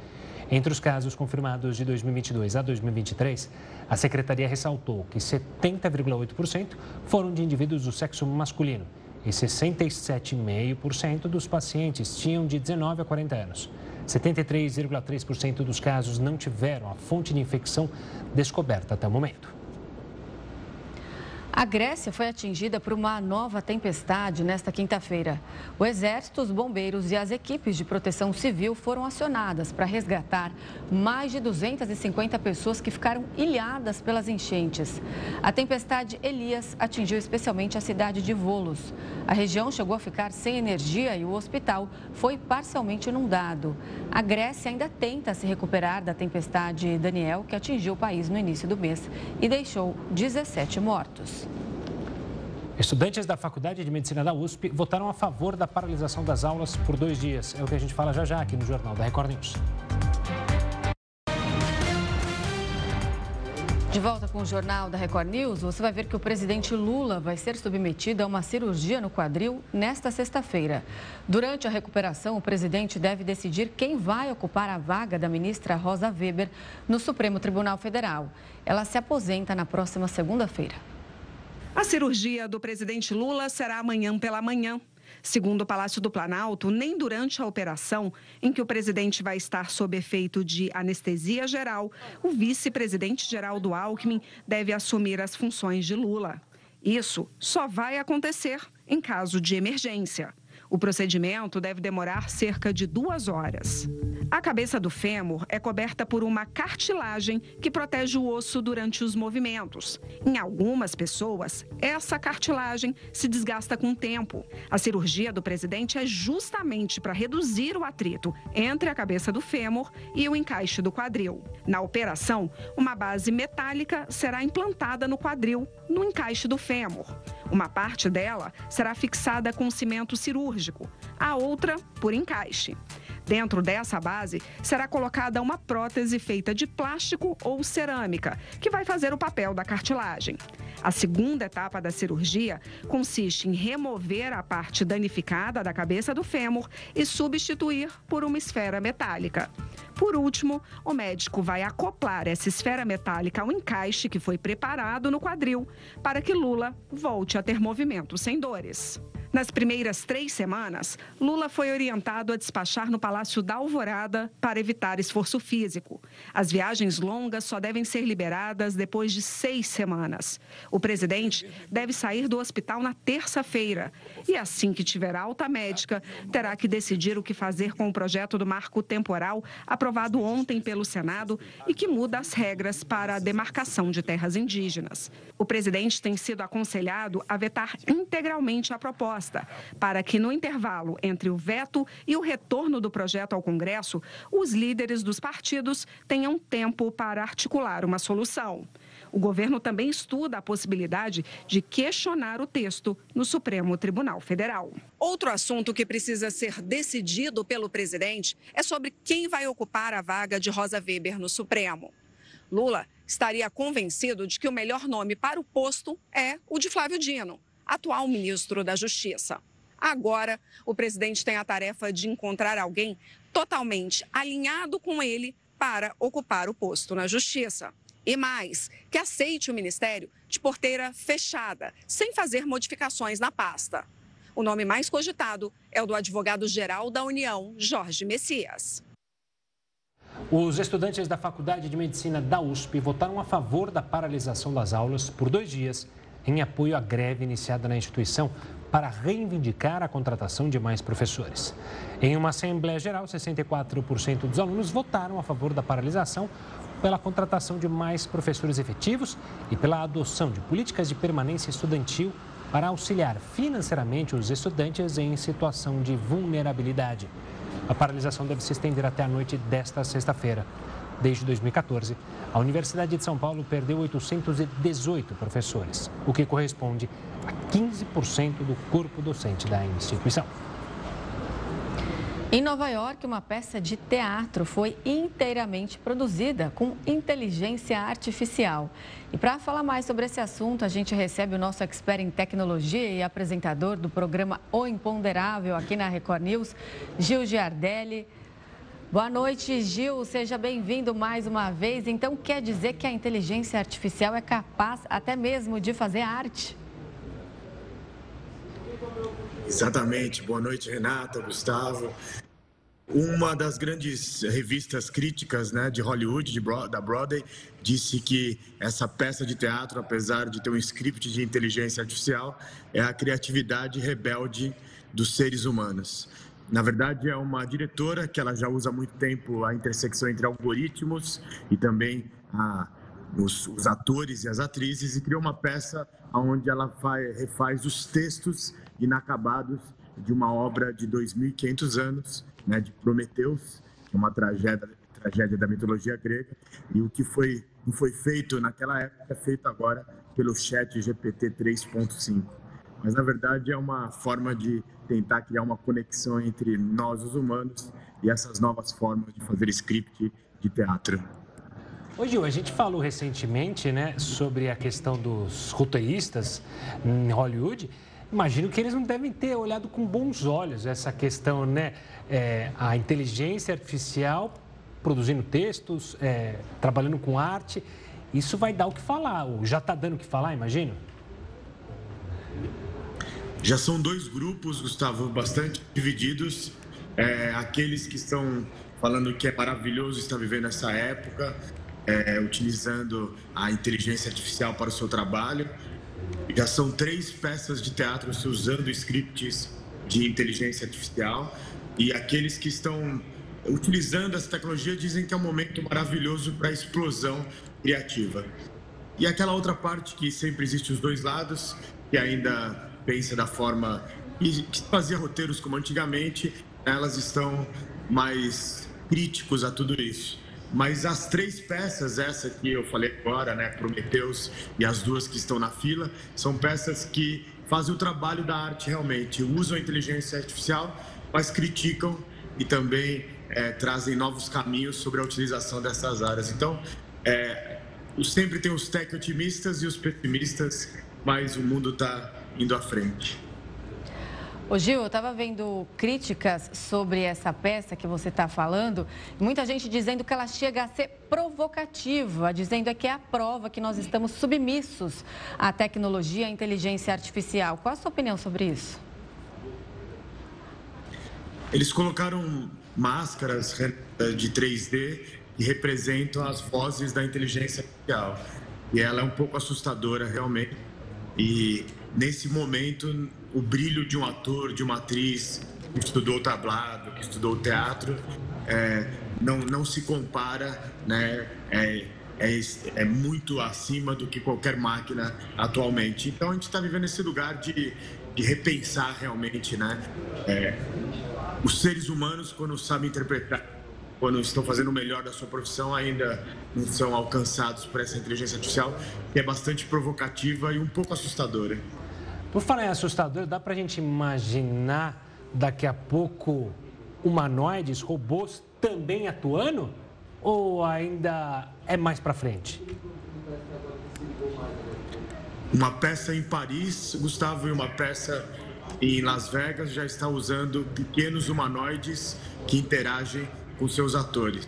Entre os casos confirmados de 2022 a 2023, a secretaria ressaltou que 70,8% foram de indivíduos do sexo masculino e 67,5% dos pacientes tinham de 19 a 40 anos. 73,3% dos casos não tiveram a fonte de infecção descoberta até o momento. A Grécia foi atingida por uma nova tempestade nesta quinta-feira. O Exército, os bombeiros e as equipes de proteção civil foram acionadas para resgatar mais de 250 pessoas que ficaram ilhadas pelas enchentes. A tempestade Elias atingiu especialmente a cidade de Volos. A região chegou a ficar sem energia e o hospital foi parcialmente inundado. A Grécia ainda tenta se recuperar da tempestade Daniel, que atingiu o país no início do mês e deixou 17 mortos. Estudantes da Faculdade de Medicina da USP votaram a favor da paralisação das aulas por dois dias. É o que a gente fala já já aqui no Jornal da Record News. De volta com o Jornal da Record News, você vai ver que o presidente Lula vai ser submetido a uma cirurgia no quadril nesta sexta-feira. Durante a recuperação, o presidente deve decidir quem vai ocupar a vaga da ministra Rosa Weber no Supremo Tribunal Federal. Ela se aposenta na próxima segunda-feira. A cirurgia do presidente Lula será amanhã pela manhã. Segundo o Palácio do Planalto, nem durante a operação, em que o presidente vai estar sob efeito de anestesia geral, o vice-presidente Geraldo Alckmin deve assumir as funções de Lula. Isso só vai acontecer em caso de emergência. O procedimento deve demorar cerca de duas horas. A cabeça do fêmur é coberta por uma cartilagem que protege o osso durante os movimentos. Em algumas pessoas, essa cartilagem se desgasta com o tempo. A cirurgia do presidente é justamente para reduzir o atrito entre a cabeça do fêmur e o encaixe do quadril. Na operação, uma base metálica será implantada no quadril, no encaixe do fêmur. Uma parte dela será fixada com cimento cirúrgico, a outra por encaixe. Dentro dessa base será colocada uma prótese feita de plástico ou cerâmica, que vai fazer o papel da cartilagem. A segunda etapa da cirurgia consiste em remover a parte danificada da cabeça do fêmur e substituir por uma esfera metálica. Por último, o médico vai acoplar essa esfera metálica ao encaixe que foi preparado no quadril para que Lula volte a ter movimento sem dores. Nas primeiras três semanas, Lula foi orientado a despachar no Palácio da Alvorada para evitar esforço físico. As viagens longas só devem ser liberadas depois de seis semanas. O presidente deve sair do hospital na terça-feira e, assim que tiver alta médica, terá que decidir o que fazer com o projeto do marco temporal aprovado ontem pelo Senado e que muda as regras para a demarcação de terras indígenas. O presidente tem sido aconselhado a vetar integralmente a proposta para que, no intervalo entre o veto e o retorno do projeto ao Congresso, os líderes dos partidos tenham tempo para articular uma solução. O governo também estuda a possibilidade de questionar o texto no Supremo Tribunal Federal. Outro assunto que precisa ser decidido pelo presidente é sobre quem vai ocupar a vaga de Rosa Weber no Supremo. Lula estaria convencido de que o melhor nome para o posto é o de Flávio Dino, atual ministro da Justiça. Agora, o presidente tem a tarefa de encontrar alguém totalmente alinhado com ele para ocupar o posto na Justiça. E mais, que aceite o ministério de porteira fechada, sem fazer modificações na pasta. O nome mais cogitado é o do advogado-geral da União, Jorge Messias. Os estudantes da Faculdade de Medicina da USP votaram a favor da paralisação das aulas por dois dias em apoio à greve iniciada na instituição para reivindicar a contratação de mais professores. Em uma Assembleia Geral, 64% dos alunos votaram a favor da paralisação pela contratação de mais professores efetivos e pela adoção de políticas de permanência estudantil para auxiliar financeiramente os estudantes em situação de vulnerabilidade. A paralisação deve se estender até a noite desta sexta-feira. Desde 2014, a Universidade de São Paulo perdeu 818 professores, o que corresponde a 15% do corpo docente da instituição. Em Nova York, uma peça de teatro foi inteiramente produzida com inteligência artificial. E para falar mais sobre esse assunto, a gente recebe o nosso expert em tecnologia e apresentador do programa O Imponderável aqui na Record News, Gil Giardelli. Boa noite, Gil. Seja bem-vindo mais uma vez. Então, quer dizer que a inteligência artificial é capaz até mesmo de fazer arte? Exatamente. Boa noite, Renata, Gustavo. Uma das grandes revistas críticas né, de Hollywood, de da Broadway, disse que essa peça de teatro, apesar de ter um script de inteligência artificial, é a criatividade rebelde dos seres humanos. Na verdade, é uma diretora que ela já usa há muito tempo a intersecção entre algoritmos e também a, os, os, atores e as atrizes e criou uma peça onde ela faz, refaz os textos inacabados de uma obra de 2.500 anos, né, de Prometeus, é uma tragédia, tragédia da mitologia grega, e o que foi, foi feito naquela época é feito agora pelo chat GPT 3.5. Mas, na verdade, é uma forma de tentar criar uma conexão entre nós, os humanos, e essas novas formas de fazer script de teatro. Ô Gil, a gente falou recentemente né, sobre a questão dos roteiristas em Hollywood. Imagino que eles não devem ter olhado com bons olhos essa questão, né? É, a inteligência artificial produzindo textos, é, trabalhando com arte. Isso vai dar o que falar, ou já está dando o que falar, imagino? Já são dois grupos, Gustavo, bastante divididos. É, aqueles que estão falando que é maravilhoso estar vivendo essa época, é, utilizando a inteligência artificial para o seu trabalho. Já são três peças de teatro se usando scripts de inteligência artificial. E aqueles que estão utilizando essa tecnologia, dizem que é um momento maravilhoso para a explosão criativa. E aquela outra parte que sempre existe os dois lados, que ainda pensa da forma que fazia roteiros como antigamente, elas estão mais críticos a tudo isso. Mas as três peças, essa que eu falei agora, né, Prometeus e as duas que estão na fila, são peças que fazem o trabalho da arte realmente, usam a inteligência artificial, mas criticam e também é, trazem novos caminhos sobre a utilização dessas áreas. Então, é, sempre tem os tech otimistas e os pessimistas, mas o mundo está indo à frente. Ô Gil, eu estava vendo críticas sobre essa peça que você está falando, muita gente dizendo que ela chega a ser provocativa, dizendo que é a prova que nós estamos submissos à tecnologia e à inteligência artificial. Qual a sua opinião sobre isso? Eles colocaram máscaras de 3D que representam as vozes da inteligência artificial. E ela é um pouco assustadora, realmente. E nesse momento, o brilho de um ator, de uma atriz que estudou tablado, que estudou teatro, é, não, não se compara, né? É, é, é, muito acima do que qualquer máquina atualmente. Então a gente está vivendo esse lugar de, de repensar realmente, né? É, os seres humanos, quando sabem interpretar, quando estão fazendo o melhor da sua profissão, ainda não são alcançados por essa inteligência artificial, que é bastante provocativa e um pouco assustadora. Por falar em assustador, dá para a gente imaginar daqui a pouco humanoides, robôs também atuando? Ou ainda é mais para frente? Uma peça em Paris, Gustavo, e uma peça em Las Vegas já está usando pequenos humanoides que interagem com seus atores.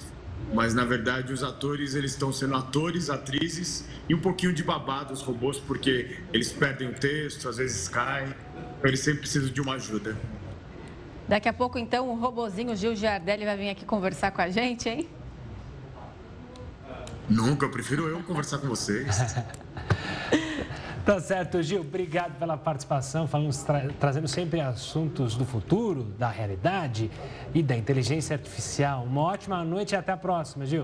Mas na verdade os atores eles estão sendo atores, atrizes e um pouquinho de babado os robôs porque eles perdem o texto, às vezes caem, então eles sempre precisam de uma ajuda. Daqui a pouco então o robozinho Gil Giardelli vai vir aqui conversar com a gente, hein? Nunca, eu prefiro eu conversar com vocês. Tá certo, Gil. Obrigado pela participação, falando, tra trazendo sempre assuntos do futuro, da realidade e da inteligência artificial. Uma ótima noite e até a próxima, Gil.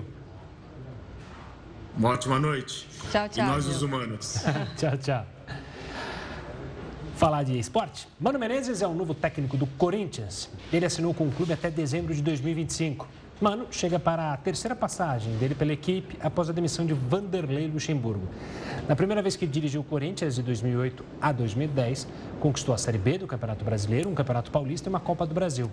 Uma ótima noite. Tchau, tchau. E nós, Gil. os humanos. tchau, tchau. Falar de esporte. Mano Menezes é o novo técnico do Corinthians. Ele assinou com o clube até dezembro de 2025. Mano chega para a terceira passagem dele pela equipe após a demissão de Vanderlei Luxemburgo. Na primeira vez que dirigiu o Corinthians, de 2008 a 2010, conquistou a Série B do Campeonato Brasileiro, um Campeonato Paulista e uma Copa do Brasil.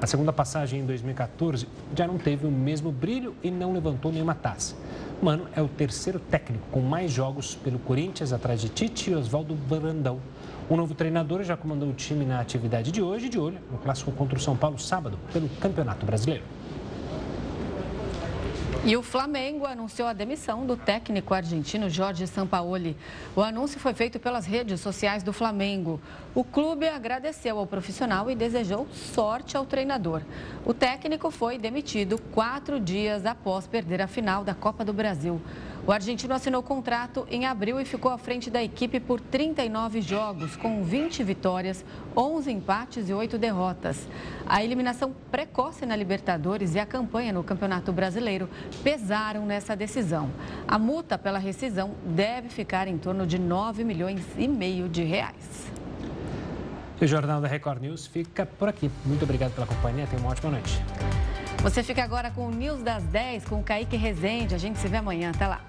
A segunda passagem, em 2014, já não teve o mesmo brilho e não levantou nenhuma taça. Mano é o terceiro técnico com mais jogos pelo Corinthians, atrás de Tite e Oswaldo Brandão. O novo treinador já comandou o time na atividade de hoje, de olho no clássico contra o São Paulo, sábado, pelo Campeonato Brasileiro. E o Flamengo anunciou a demissão do técnico argentino Jorge Sampaoli. O anúncio foi feito pelas redes sociais do Flamengo. O clube agradeceu ao profissional e desejou sorte ao treinador. O técnico foi demitido quatro dias após perder a final da Copa do Brasil. O argentino assinou contrato em abril e ficou à frente da equipe por 39 jogos, com 20 vitórias, 11 empates e 8 derrotas. A eliminação precoce na Libertadores e a campanha no Campeonato Brasileiro pesaram nessa decisão. A multa pela rescisão deve ficar em torno de 9 milhões e meio de reais. O Jornal da Record News fica por aqui. Muito obrigado pela companhia. Tenha uma ótima noite. Você fica agora com o News das 10 com o Kaique Rezende. A gente se vê amanhã. Até lá.